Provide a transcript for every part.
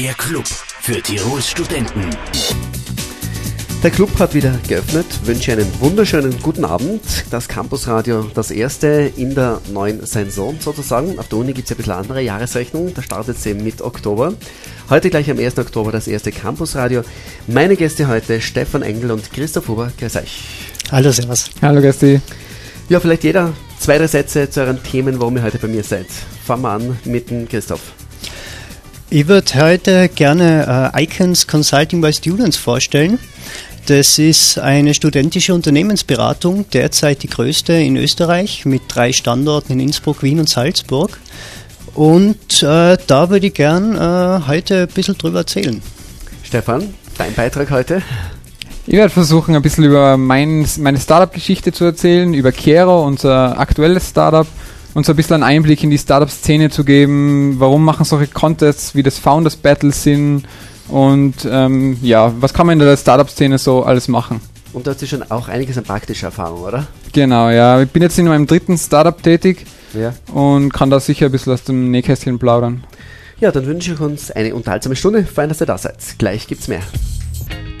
Der Club für Tirols Studenten. Der Club hat wieder geöffnet. Wünsche einen wunderschönen guten Abend. Das Campusradio, das erste in der neuen Saison sozusagen. Auf der Uni gibt es ja ein bisschen andere Jahresrechnung. Da startet sie mit Oktober. Heute gleich am 1. Oktober das erste Campusradio. Meine Gäste heute Stefan Engel und Christoph Huber. Grüß euch. Hallo, Servus. Hallo, Gäste. Ja, vielleicht jeder zwei, drei Sätze zu euren Themen, warum ihr heute bei mir seid. Fangen wir an mit dem Christoph. Ich würde heute gerne äh, Icons Consulting by Students vorstellen. Das ist eine studentische Unternehmensberatung, derzeit die größte in Österreich mit drei Standorten in Innsbruck, Wien und Salzburg. Und äh, da würde ich gern äh, heute ein bisschen drüber erzählen. Stefan, dein Beitrag heute? Ich werde versuchen, ein bisschen über mein, meine Startup-Geschichte zu erzählen, über Kero, unser aktuelles Startup, und so ein bisschen einen Einblick in die Startup-Szene zu geben. Warum machen solche Contests wie das Founders Battle Sinn? Und ähm, ja, was kann man in der Startup-Szene so alles machen? Und da hast du schon auch einiges an praktischer Erfahrung, oder? Genau, ja. Ich bin jetzt in meinem dritten Startup tätig Ja. und kann da sicher ein bisschen aus dem Nähkästchen plaudern. Ja, dann wünsche ich uns eine unterhaltsame Stunde. Fein, dass ihr da seid. Gleich gibt's mehr.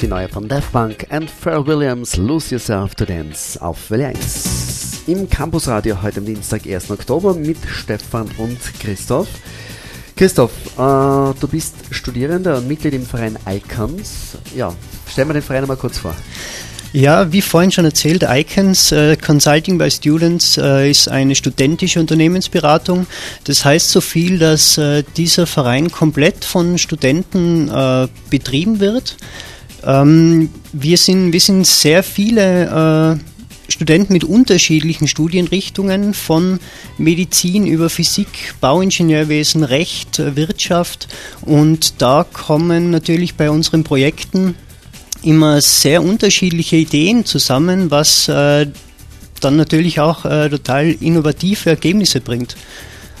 Die neue von Daft Punk and Pharrell Williams, Lose Yourself to Dance auf Welle 1. Im Campusradio heute am Dienstag, 1. Oktober mit Stefan und Christoph. Christoph, äh, du bist Studierender und Mitglied im Verein Icons. Ja, stell mir den Verein einmal kurz vor. Ja, wie vorhin schon erzählt, Icons äh, Consulting by Students äh, ist eine studentische Unternehmensberatung. Das heißt so viel, dass äh, dieser Verein komplett von Studenten äh, betrieben wird. Ähm, wir, sind, wir sind sehr viele äh, Studenten mit unterschiedlichen Studienrichtungen, von Medizin über Physik, Bauingenieurwesen, Recht, Wirtschaft. Und da kommen natürlich bei unseren Projekten immer sehr unterschiedliche Ideen zusammen, was äh, dann natürlich auch äh, total innovative Ergebnisse bringt.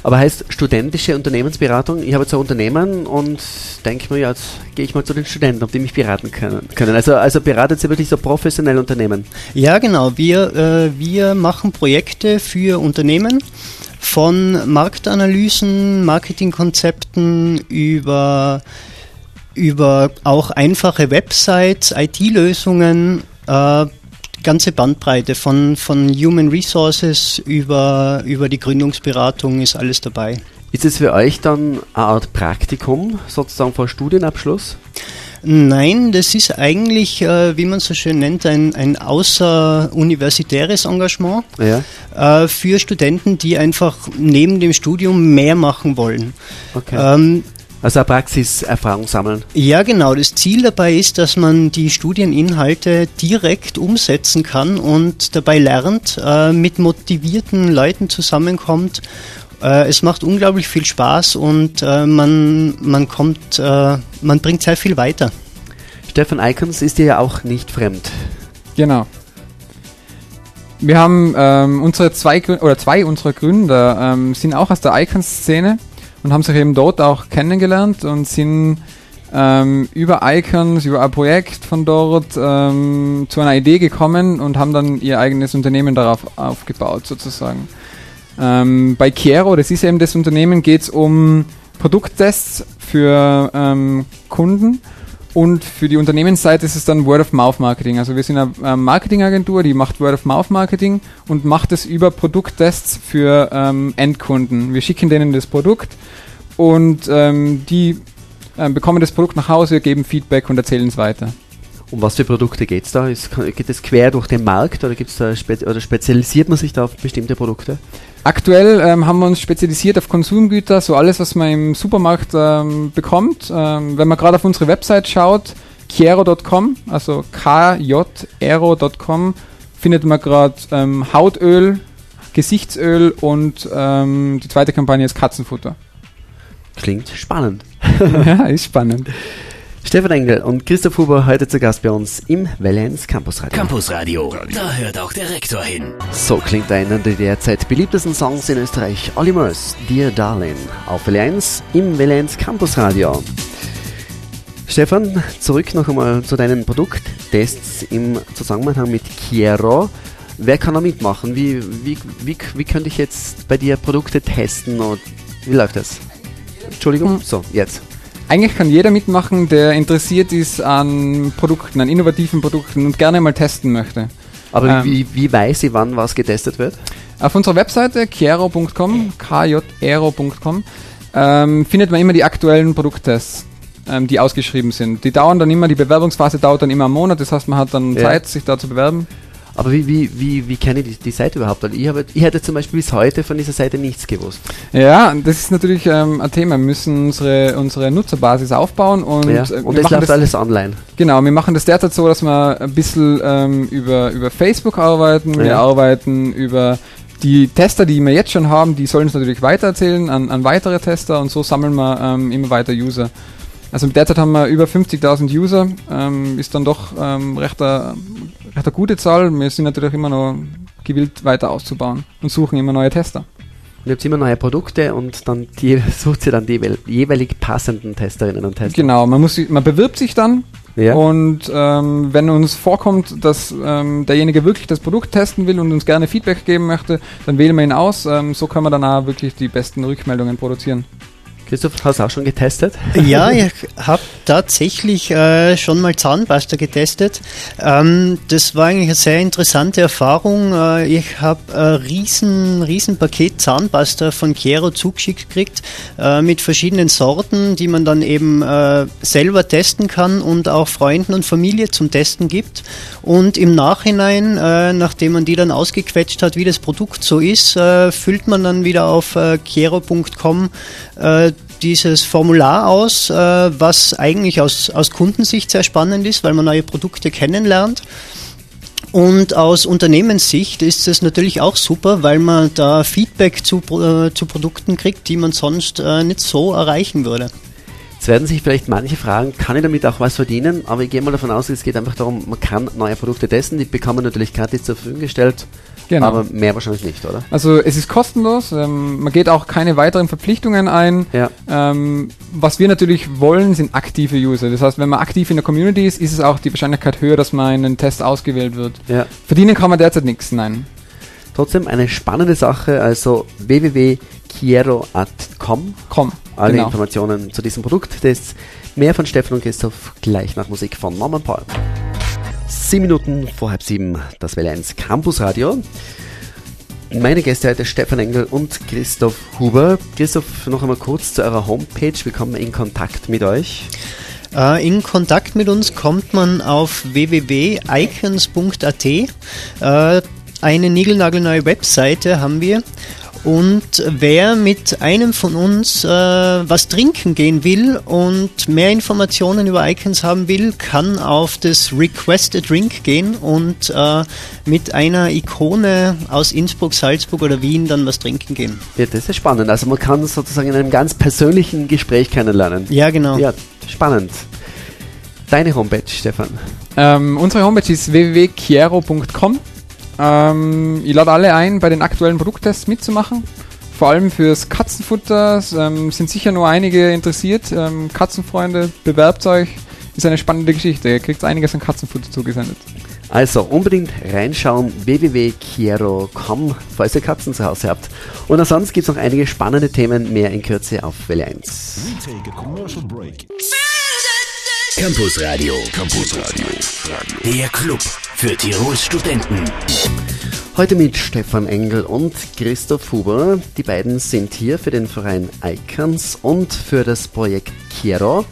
Aber heißt studentische Unternehmensberatung, ich habe jetzt ein Unternehmen und denke mir, jetzt gehe ich mal zu den Studenten, ob die mich beraten können. können. Also, also beratet sie wirklich so professionell Unternehmen. Ja, genau. Wir, äh, wir machen Projekte für Unternehmen von Marktanalysen, Marketingkonzepten über, über auch einfache Websites, IT-Lösungen, äh, ganze Bandbreite von, von Human Resources über, über die Gründungsberatung ist alles dabei. Ist es für euch dann eine Art Praktikum, sozusagen vor Studienabschluss? Nein, das ist eigentlich, äh, wie man so schön nennt, ein, ein außeruniversitäres Engagement Ja. äh, für Studenten, die einfach neben dem Studium mehr machen wollen. Okay. Ähm, Also eine Praxiserfahrung sammeln. ja, genau. Das Ziel dabei ist, dass man die Studieninhalte direkt umsetzen kann und dabei lernt, äh, mit motivierten Leuten zusammenkommt. Äh, es macht unglaublich viel Spaß und äh, man, man kommt, äh, man bringt sehr viel weiter. Stefan Icons ist dir ja auch nicht fremd. Genau. Wir haben ähm, unsere zwei oder zwei unserer Gründer ähm, sind auch aus der Icons-Szene und haben sich eben dort auch kennengelernt und sind ähm, über Icons, über ein Projekt von dort ähm, zu einer Idee gekommen und haben dann ihr eigenes Unternehmen darauf aufgebaut sozusagen. Ähm, bei Kiero, das ist eben das Unternehmen, geht es um Produkttests für ähm, Kunden und für die Unternehmensseite ist es dann Word-of-Mouth-Marketing. Also wir sind eine Marketingagentur, die macht Word-of-Mouth-Marketing und macht es über Produkttests für ähm, Endkunden. Wir schicken denen das Produkt und ähm, die ähm, bekommen das Produkt nach Hause, geben Feedback und erzählen es weiter. Um was für Produkte geht es da? Ist, geht es quer durch den Markt oder, gibt's da spe oder spezialisiert man sich da auf bestimmte Produkte? Aktuell ähm, haben wir uns spezialisiert auf Konsumgüter, so alles, was man im Supermarkt ähm, bekommt. Ähm, wenn man gerade auf unsere Website schaut, kiero.com, also kjero.com, findet man gerade ähm, Hautöl, Gesichtsöl und ähm, die zweite Kampagne ist Katzenfutter. Klingt spannend. ja, ist spannend. Stefan Engel und Christoph Huber heute zu Gast bei uns im Valence Campus Radio. Campusradio, da hört auch der Rektor hin. So klingt einer der derzeit beliebtesten Songs in Österreich. Olly Murs, Dear Darling, auf 1 im Valence Campus Radio. Stefan, zurück noch einmal zu deinen Produkttests im Zusammenhang mit Kiero. Wer kann da mitmachen? Wie, wie, wie, wie könnte ich jetzt bei dir Produkte testen und wie läuft das? Entschuldigung, Hm. so, jetzt. eigentlich kann jeder mitmachen, der interessiert ist an Produkten, an innovativen Produkten und gerne mal testen möchte. Aber Ähm. wie, wie weiß ich, wann was getestet wird? Auf unserer Webseite kiero.com, kjero.com, ähm, findet man immer die aktuellen Produkttests, ähm, die ausgeschrieben sind. Die dauern dann immer, die Bewerbungsphase dauert dann immer einen Monat, das heißt, man hat dann Ja. Zeit, sich da zu bewerben. Aber wie, wie, wie, wie kenne ich die, die Seite überhaupt? Weil ich, habe, ich hätte zum Beispiel bis heute von dieser Seite nichts gewusst. Ja, das ist natürlich ähm, ein Thema. Wir müssen unsere, unsere Nutzerbasis aufbauen und, ja. äh, wir Und machen läuft das, alles online. Genau, wir machen das derzeit so, dass wir ein bisschen ähm, über, über Facebook arbeiten. Wir Ja. arbeiten über die Tester, die wir jetzt schon haben, die sollen es natürlich weitererzählen an, an weitere Tester und so sammeln wir ähm, immer weiter User. Also derzeit haben wir über 50.000 User, ähm, ist dann doch ähm, recht, eine, recht eine gute Zahl. Wir sind natürlich immer noch gewillt, weiter auszubauen und suchen immer neue Tester. Und ihr habt immer neue Produkte und dann die, sucht ihr dann die jeweil- jeweilig passenden Testerinnen und Tester. Genau, man, muss, man bewirbt sich dann Ja. Und ähm, wenn uns vorkommt, dass ähm, derjenige wirklich das Produkt testen will und uns gerne Feedback geben möchte, dann wählen wir ihn aus. Ähm, so können wir dann auch wirklich die besten Rückmeldungen produzieren. Christoph, hast du auch schon getestet? Ja, ich habe tatsächlich äh, schon mal Zahnpasta getestet. Ähm, das war eigentlich eine sehr interessante Erfahrung. Äh, ich habe ein riesen, riesen Paket Zahnpasta von Chiero zugeschickt gekriegt äh, mit verschiedenen Sorten, die man dann eben äh, selber testen kann und auch Freunden und Familie zum Testen gibt. Und im Nachhinein, äh, nachdem man die dann ausgequetscht hat, wie das Produkt so ist, äh, füllt man dann wieder auf äh, chiero.com dieses Formular aus, äh, was eigentlich aus, aus Kundensicht sehr spannend ist, weil man neue Produkte kennenlernt. Und aus Unternehmenssicht ist es natürlich auch super, weil man da Feedback zu, äh, zu Produkten kriegt, die man sonst äh, nicht so erreichen würde. Jetzt werden sich vielleicht manche fragen, kann ich damit auch was verdienen? Aber ich gehe mal davon aus, es geht einfach darum, man kann neue Produkte testen, die bekommen natürlich gratis zur Verfügung gestellt, Genau. aber mehr wahrscheinlich nicht, oder? Also es ist kostenlos, ähm, man geht auch keine weiteren Verpflichtungen ein. Ja. Ähm, was wir natürlich wollen, sind aktive User. Das heißt, wenn man aktiv in der Community ist, ist es auch die Wahrscheinlichkeit höher, dass man in einen Test ausgewählt wird. Ja. Verdienen kann man derzeit nichts, nein. Trotzdem eine spannende Sache, also www.chiero.com. Komm, Alle genau. Informationen zu diesem Produkttests. Mehr von Stefan und Christoph gleich nach Musik von Norman Paul. Sieben Minuten vor halb sieben, das Welle 1 Campus Radio. Meine Gäste heute Stefan Engel und Christoph Huber. Christoph, noch einmal kurz zu eurer Homepage. Wie kommen wir in Kontakt mit euch? Äh, in Kontakt mit uns kommt man auf www.icons.at. Äh, eine niegelnagelneue Webseite haben wir. Und wer mit einem von uns äh, was trinken gehen will und mehr Informationen über Icons haben will, kann auf das Request a Drink gehen und äh, mit einer Ikone aus Innsbruck, Salzburg oder Wien dann was trinken gehen. Ja, das ist spannend. Also man kann sozusagen in einem ganz persönlichen Gespräch kennenlernen. Ja, genau. Ja, spannend. Deine Homepage, Stefan. Ähm, unsere Homepage ist www.chiero.com. Ähm, ich lade alle ein, bei den aktuellen Produkttests mitzumachen. Vor allem fürs Katzenfutter ähm, sind sicher nur einige interessiert. Ähm, Katzenfreunde, bewerbt euch. Ist eine spannende Geschichte. Ihr kriegt einiges an Katzenfutter zugesendet. Also unbedingt reinschauen, www.chiero.com, falls ihr Katzen zu Hause habt. Und ansonsten gibt es noch einige spannende Themen, mehr in Kürze auf Welle 1. We take a commercial break. Campus Radio. Campus Radio. Der Club für Tirols Studenten. Heute mit Stefan Engel und Christoph Huber. Die beiden sind hier für den Verein Icons und für das Projekt Chiero.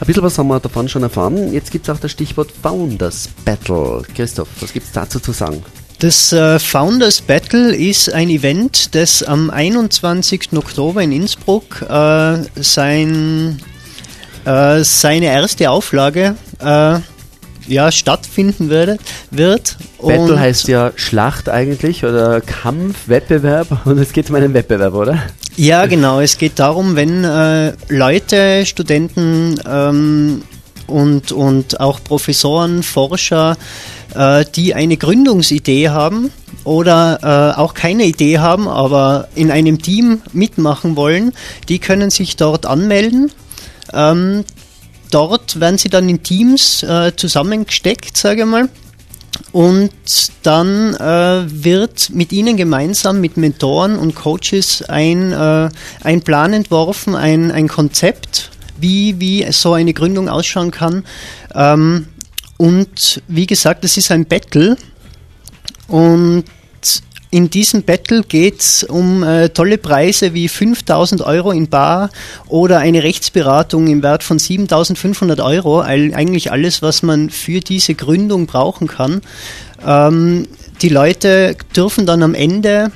Ein bisschen was haben wir davon schon erfahren. Jetzt gibt es auch das Stichwort Founders Battle. Christoph, was gibt es dazu zu sagen? Das äh, Founders Battle ist ein Event, das am 21. Oktober in Innsbruck äh, sein, äh, seine erste Auflage äh, ja, stattfinden würde, wird. Battle heißt ja Schlacht eigentlich oder Kampf, Wettbewerb und es geht um einen Wettbewerb, oder? Ja, genau. Es geht darum, wenn äh, Leute, Studenten ähm, und, und auch Professoren, Forscher, äh, die eine Gründungsidee haben oder äh, auch keine Idee haben, aber in einem Team mitmachen wollen, die können sich dort anmelden. Ähm, dort werden sie dann in Teams äh, zusammengesteckt, sage ich mal. Und dann äh, wird mit ihnen gemeinsam, mit Mentoren und Coaches ein, äh, ein Plan entworfen, ein, ein Konzept, wie, wie so eine Gründung ausschauen kann. Ähm, und wie gesagt, es ist ein Battle und in diesem Battle geht es um äh, tolle Preise wie 5000 Euro in Bar oder eine Rechtsberatung im Wert von 7500 Euro. Eigentlich alles, was man für diese Gründung brauchen kann. Ähm, die Leute dürfen dann am Ende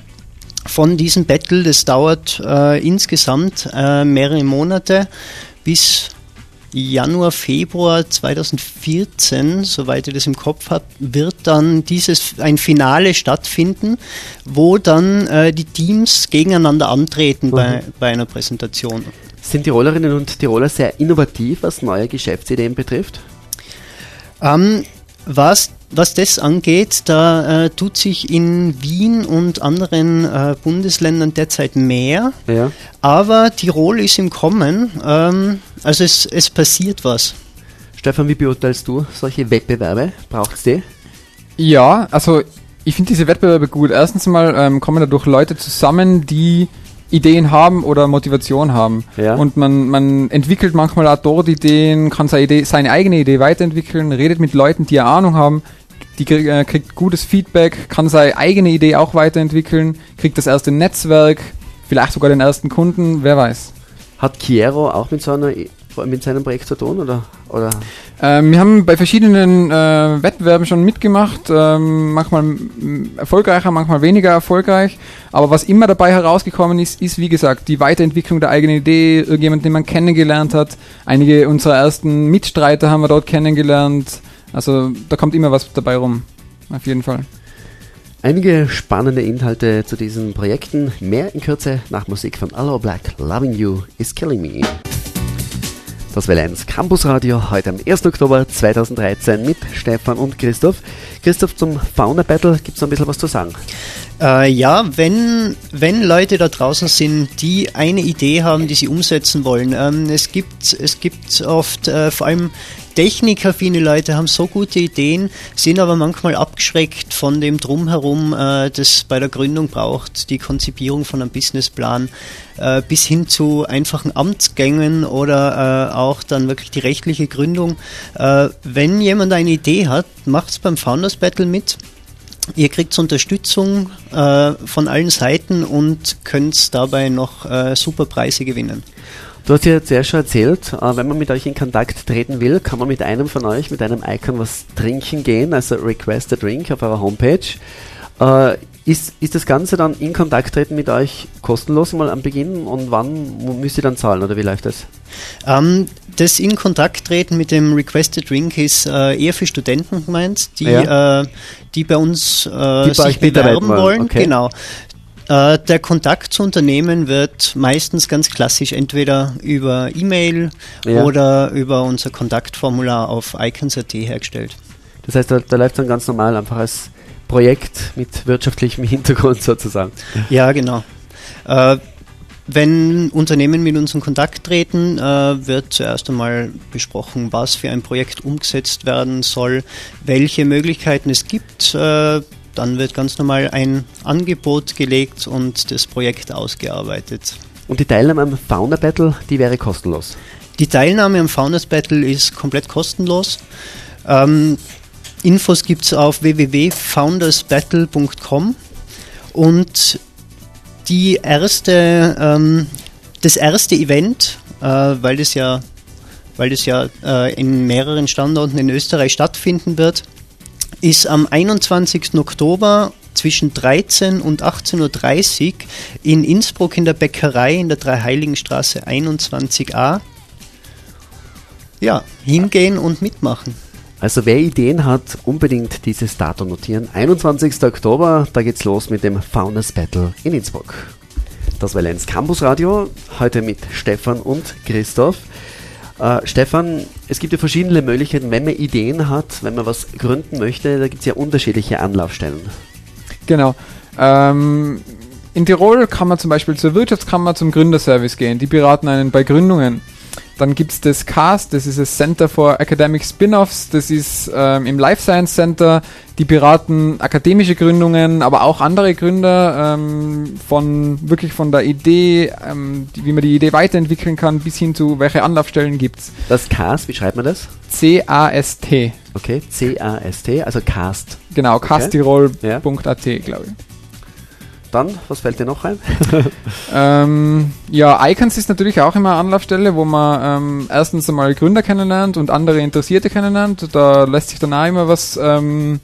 von diesem Battle, das dauert äh, insgesamt äh, mehrere Monate, bis Januar, Februar 2014, soweit ich das im Kopf habe, wird dann dieses ein Finale stattfinden, wo dann äh, die Teams gegeneinander antreten mhm. bei, bei einer Präsentation. Sind Tirolerinnen und Tiroler sehr innovativ, was neue Geschäftsideen betrifft? Ähm, was was das angeht, da äh, tut sich in Wien und anderen äh, Bundesländern derzeit mehr. Ja. Aber Tirol ist im Kommen. Ähm, also es, es passiert was. Stefan, wie beurteilst du solche Wettbewerbe? Braucht es die? Ja, also ich finde diese Wettbewerbe gut. Erstens mal ähm, kommen dadurch Leute zusammen, die Ideen haben oder Motivation haben. Ja. Und man, man entwickelt manchmal auch dort Ideen, kann seine, Idee, seine eigene Idee weiterentwickeln, redet mit Leuten, die Ahnung haben, die äh, kriegt gutes Feedback, kann seine eigene Idee auch weiterentwickeln, kriegt das erste Netzwerk, vielleicht sogar den ersten Kunden, wer weiß. Hat Chiero auch mit so einer mit seinem Projekt zu tun oder? oder? Ähm, wir haben bei verschiedenen äh, Wettbewerben schon mitgemacht, ähm, manchmal erfolgreicher, manchmal weniger erfolgreich. Aber was immer dabei herausgekommen ist, ist wie gesagt die Weiterentwicklung der eigenen Idee, irgendjemand, den man kennengelernt hat. Einige unserer ersten Mitstreiter haben wir dort kennengelernt. Also da kommt immer was dabei rum, auf jeden Fall. Einige spannende Inhalte zu diesen Projekten, mehr in Kürze nach Musik von Allo Black, Loving You is Killing Me. Das Welle 1 Campus Radio heute am 1. Oktober 2013 mit Stefan und Christoph. Christoph, zum Fauna Battle gibt es noch ein bisschen was zu sagen. Äh, ja, wenn, wenn Leute da draußen sind, die eine Idee haben, die sie umsetzen wollen. Ähm, es, gibt, es gibt oft äh, vor allem technikaffine Leute haben so gute Ideen, sind aber manchmal abgeschreckt von dem Drumherum, äh, das bei der Gründung braucht, die Konzipierung von einem Businessplan, äh, bis hin zu einfachen Amtsgängen oder äh, auch dann wirklich die rechtliche Gründung. Äh, wenn jemand eine Idee hat, macht es beim Founders Battle mit. Ihr kriegt Unterstützung äh, von allen Seiten und könnt dabei noch äh, super Preise gewinnen. Du hast ja zuerst schon erzählt, äh, wenn man mit euch in Kontakt treten will, kann man mit einem von euch, mit einem Icon was trinken gehen, also Request a Drink auf eurer Homepage. Äh, ist, ist das Ganze dann in Kontakt treten mit euch kostenlos mal am Beginn und wann müsst ihr dann zahlen oder wie läuft das? Ähm, das in Kontakt treten mit dem Requested Drink ist äh, eher für Studenten gemeint, die, ja. äh, die bei uns äh, die sich bewerben wollen. Okay. Genau. Äh, der Kontakt zu Unternehmen wird meistens ganz klassisch entweder über E-Mail ja. oder über unser Kontaktformular auf icons.at hergestellt. Das heißt, da, da läuft dann ganz normal einfach als Projekt mit wirtschaftlichem Hintergrund sozusagen. Ja, genau. Äh, wenn Unternehmen mit uns in Kontakt treten, äh, wird zuerst einmal besprochen, was für ein Projekt umgesetzt werden soll, welche Möglichkeiten es gibt, äh, dann wird ganz normal ein Angebot gelegt und das Projekt ausgearbeitet. Und die Teilnahme am Founder Battle, die wäre kostenlos? Die Teilnahme am Founders Battle ist komplett kostenlos. Ähm, Infos gibt es auf www.foundersbattle.com und die erste, ähm, das erste Event, äh, weil das ja, weil das ja äh, in mehreren Standorten in Österreich stattfinden wird, ist am 21. Oktober zwischen 13 und 18.30 Uhr in Innsbruck in der Bäckerei in der Dreiheiligenstraße 21a. Ja, hingehen und mitmachen. Also wer Ideen hat, unbedingt dieses Datum notieren. 21. Oktober, da geht's los mit dem Founders Battle in Innsbruck. Das war Lenz Campus Radio, heute mit Stefan und Christoph. Äh, Stefan, es gibt ja verschiedene Möglichkeiten, wenn man Ideen hat, wenn man was gründen möchte, da gibt es ja unterschiedliche Anlaufstellen. Genau. Ähm, in Tirol kann man zum Beispiel zur Wirtschaftskammer zum Gründerservice gehen. Die beraten einen bei Gründungen. Dann gibt es das CAST, das ist das Center for Academic Spin-Offs, das ist ähm, im Life Science Center, die beraten akademische Gründungen, aber auch andere Gründer ähm, von wirklich von der Idee, ähm, die, wie man die Idee weiterentwickeln kann, bis hin zu welche Anlaufstellen gibt es. Das CAST, wie schreibt man das? C-A-S-T. Okay, C-A-S-T, also CAST. Genau, Okay. castirol.at, Ja. glaube ich. Dann, was fällt dir noch ein? Ähm, ja, Icons ist natürlich auch immer eine Anlaufstelle, wo man ähm, erstens einmal Gründer kennenlernt und andere Interessierte kennenlernt. Da lässt sich dann auch immer was, ähm,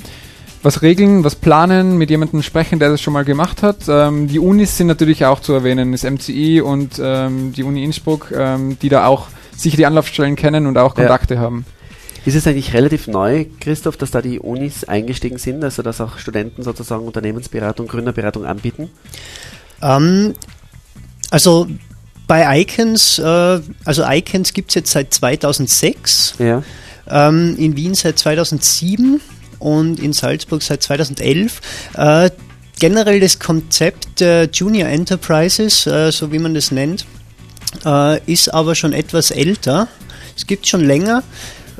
was regeln, was planen, mit jemandem sprechen, der das schon mal gemacht hat. Ähm, die Unis sind natürlich auch zu erwähnen, das MCI und ähm, die Uni Innsbruck, ähm, die da auch sicher die Anlaufstellen kennen und auch Ja. Kontakte haben. Ist es eigentlich relativ neu, Christoph, dass da die Unis eingestiegen sind, also dass auch Studenten sozusagen Unternehmensberatung, Gründerberatung anbieten? Ähm, also bei Icons, äh, also Icons gibt es jetzt seit 2006, Ja. ähm, in Wien seit 2007 und in Salzburg seit 2011. Äh, generell das Konzept der Junior Enterprises, äh, so wie man das nennt, äh, ist aber schon etwas älter. Es gibt schon länger.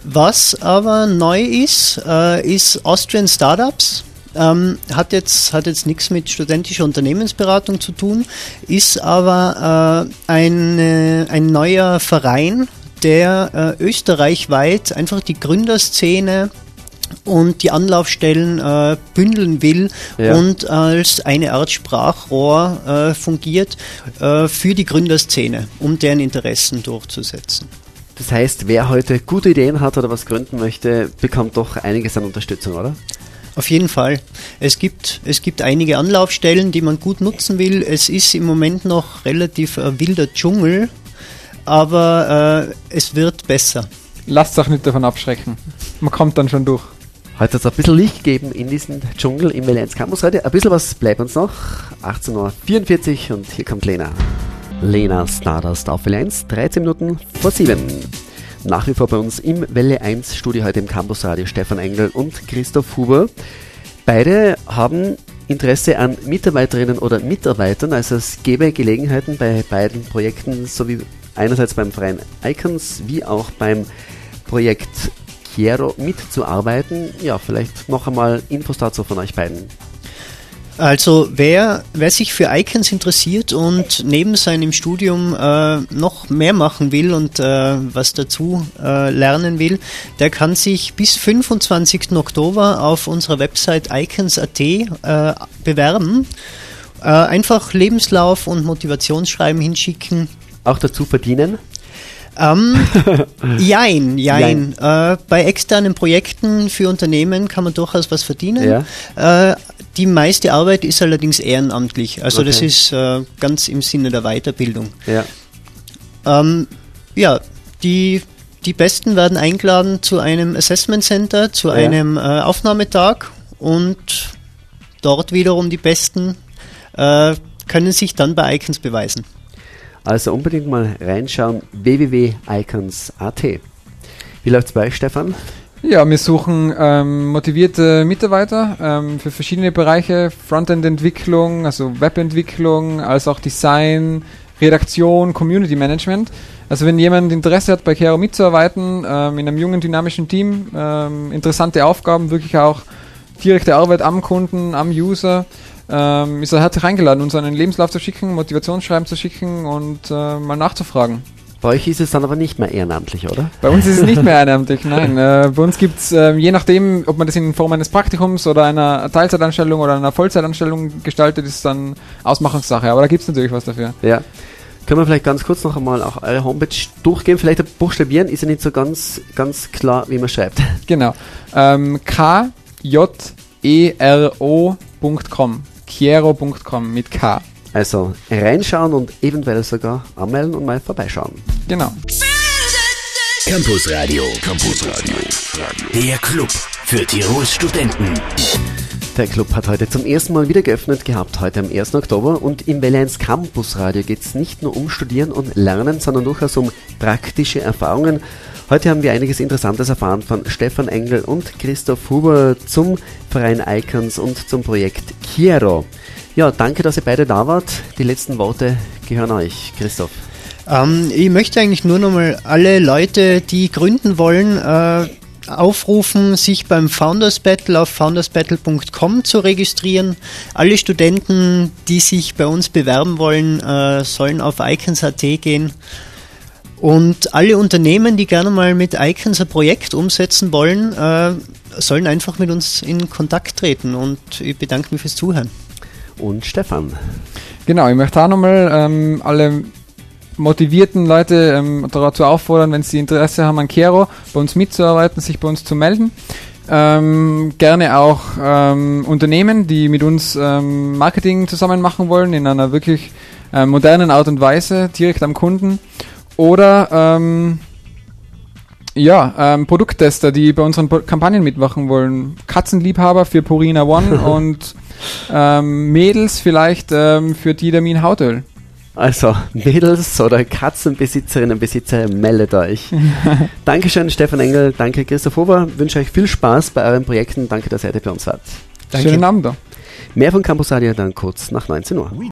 Was aber neu ist, äh, ist Austrian Startups. Ähm, hat jetzt, hat jetzt nichts mit studentischer Unternehmensberatung zu tun, ist aber äh, ein, äh, ein neuer Verein, der äh, österreichweit einfach die Gründerszene und die Anlaufstellen äh, bündeln will Ja. und als eine Art Sprachrohr äh, fungiert äh, für die Gründerszene, um deren Interessen durchzusetzen. Das heißt, wer heute gute Ideen hat oder was gründen möchte, bekommt doch einiges an Unterstützung, oder? Auf jeden Fall. Es gibt, es gibt einige Anlaufstellen, die man gut nutzen will. Es ist im Moment noch relativ äh, wilder Dschungel, aber äh, es wird besser. Lasst euch nicht davon abschrecken. Man kommt dann schon durch. Heute hat es ein bisschen Licht gegeben in diesem Dschungel im Valenz Campus Radio. Ein bisschen was bleibt uns noch. 18.44 Uhr und hier kommt Lena. Lena Stardust auf Welle 1, 13 Minuten vor 7. Nach wie vor bei uns im Welle 1 Studio heute im Campus Radio Stefan Engel und Christoph Huber. Beide haben Interesse an Mitarbeiterinnen oder Mitarbeitern, also es gäbe Gelegenheiten bei beiden Projekten, sowie einerseits beim Verein Icons wie auch beim Projekt Chiero mitzuarbeiten. Ja, vielleicht noch einmal Infos dazu von euch beiden. Also wer, wer sich für Icons interessiert und neben seinem Studium äh, noch mehr machen will und äh, was dazu äh, lernen will, der kann sich bis 25. Oktober auf unserer Website icons.at äh, bewerben. Äh, einfach Lebenslauf und Motivationsschreiben hinschicken. Auch dazu verdienen. Ähm, jein, jein. Äh, bei externen Projekten für Unternehmen kann man durchaus was verdienen. Äh, die meiste Arbeit ist allerdings ehrenamtlich. Also das Okay. ist äh, ganz im Sinne der Weiterbildung. Ja. Ähm, ja, die, die Besten werden eingeladen zu einem Assessment Center, zu Ja. einem äh, Aufnahmetag und dort wiederum die Besten äh, können sich dann bei Icons beweisen. Also unbedingt mal reinschauen. www.icons.at. Wie läuft's bei euch, Stefan? Ja, wir suchen ähm, motivierte Mitarbeiter ähm, für verschiedene Bereiche, Frontend-Entwicklung, also Webentwicklung, als auch Design, Redaktion, Community Management. Also wenn jemand Interesse hat, bei Kero mitzuarbeiten, ähm, in einem jungen, dynamischen Team, ähm, interessante Aufgaben, wirklich auch direkte Arbeit am Kunden, am User, ähm, ist er herzlich eingeladen, uns einen Lebenslauf zu schicken, Motivationsschreiben zu schicken und äh, mal nachzufragen. Bei euch ist es dann aber nicht mehr ehrenamtlich, oder? Bei uns ist es nicht mehr ehrenamtlich, nein. Äh, bei uns gibt es, äh, je nachdem, ob man das in Form eines Praktikums oder einer Teilzeitanstellung oder einer Vollzeitanstellung gestaltet, ist dann Ausmachungssache. Aber da gibt es natürlich was dafür. Ja. Können wir vielleicht ganz kurz noch einmal auch eure Homepage durchgehen? Vielleicht buchstabieren ist ja nicht so ganz, ganz klar, wie man schreibt. Genau. Ähm, K-J-E-R-O.com. Chiero.com mit K. Also reinschauen und eventuell sogar anmelden und mal vorbeischauen. Genau. Campus Radio. Campus Radio. Der Club für Tirols Studenten. Der Club hat heute zum ersten Mal wieder geöffnet gehabt, heute am 1. Oktober. Und im Welle 1 Campus Radio geht es nicht nur um Studieren und Lernen, sondern durchaus um praktische Erfahrungen. Heute haben wir einiges Interessantes erfahren von Stefan Engel und Christoph Huber zum Verein Icons und zum Projekt Chiero. Ja, danke, dass ihr beide da wart. Die letzten Worte gehören euch, Christoph. Ähm, ich möchte eigentlich nur nochmal alle Leute, die gründen wollen, äh, aufrufen, sich beim Founders Battle auf foundersbattle.com zu registrieren. Alle Studenten, die sich bei uns bewerben wollen, äh, sollen auf icons.at gehen. Und alle Unternehmen, die gerne mal mit Icons ein Projekt umsetzen wollen, äh, sollen einfach mit uns in Kontakt treten. Und ich bedanke mich fürs Zuhören. Und Stefan. Genau, ich möchte auch nochmal ähm, alle motivierten Leute ähm, dazu auffordern, wenn sie Interesse haben an Kero, bei uns mitzuarbeiten, sich bei uns zu melden. Ähm, gerne auch ähm, Unternehmen, die mit uns ähm, Marketing zusammen machen wollen, in einer wirklich äh, modernen Art und Weise, direkt am Kunden. Oder ähm, ja, ähm, Produkttester, die bei unseren Kampagnen mitmachen wollen. Katzenliebhaber für Purina One und ähm, Mädels vielleicht ähm, für Didamin Hautöl. Also, Mädels oder Katzenbesitzerinnen und Besitzer, meldet euch. Dankeschön, Stefan Engel. Danke, Christoph Hofer. Wünsche euch viel Spaß bei euren Projekten. Danke, dass ihr heute bei uns wart. Danke. Schönen Abend. Mehr von Campus Radio dann kurz nach 19 Uhr.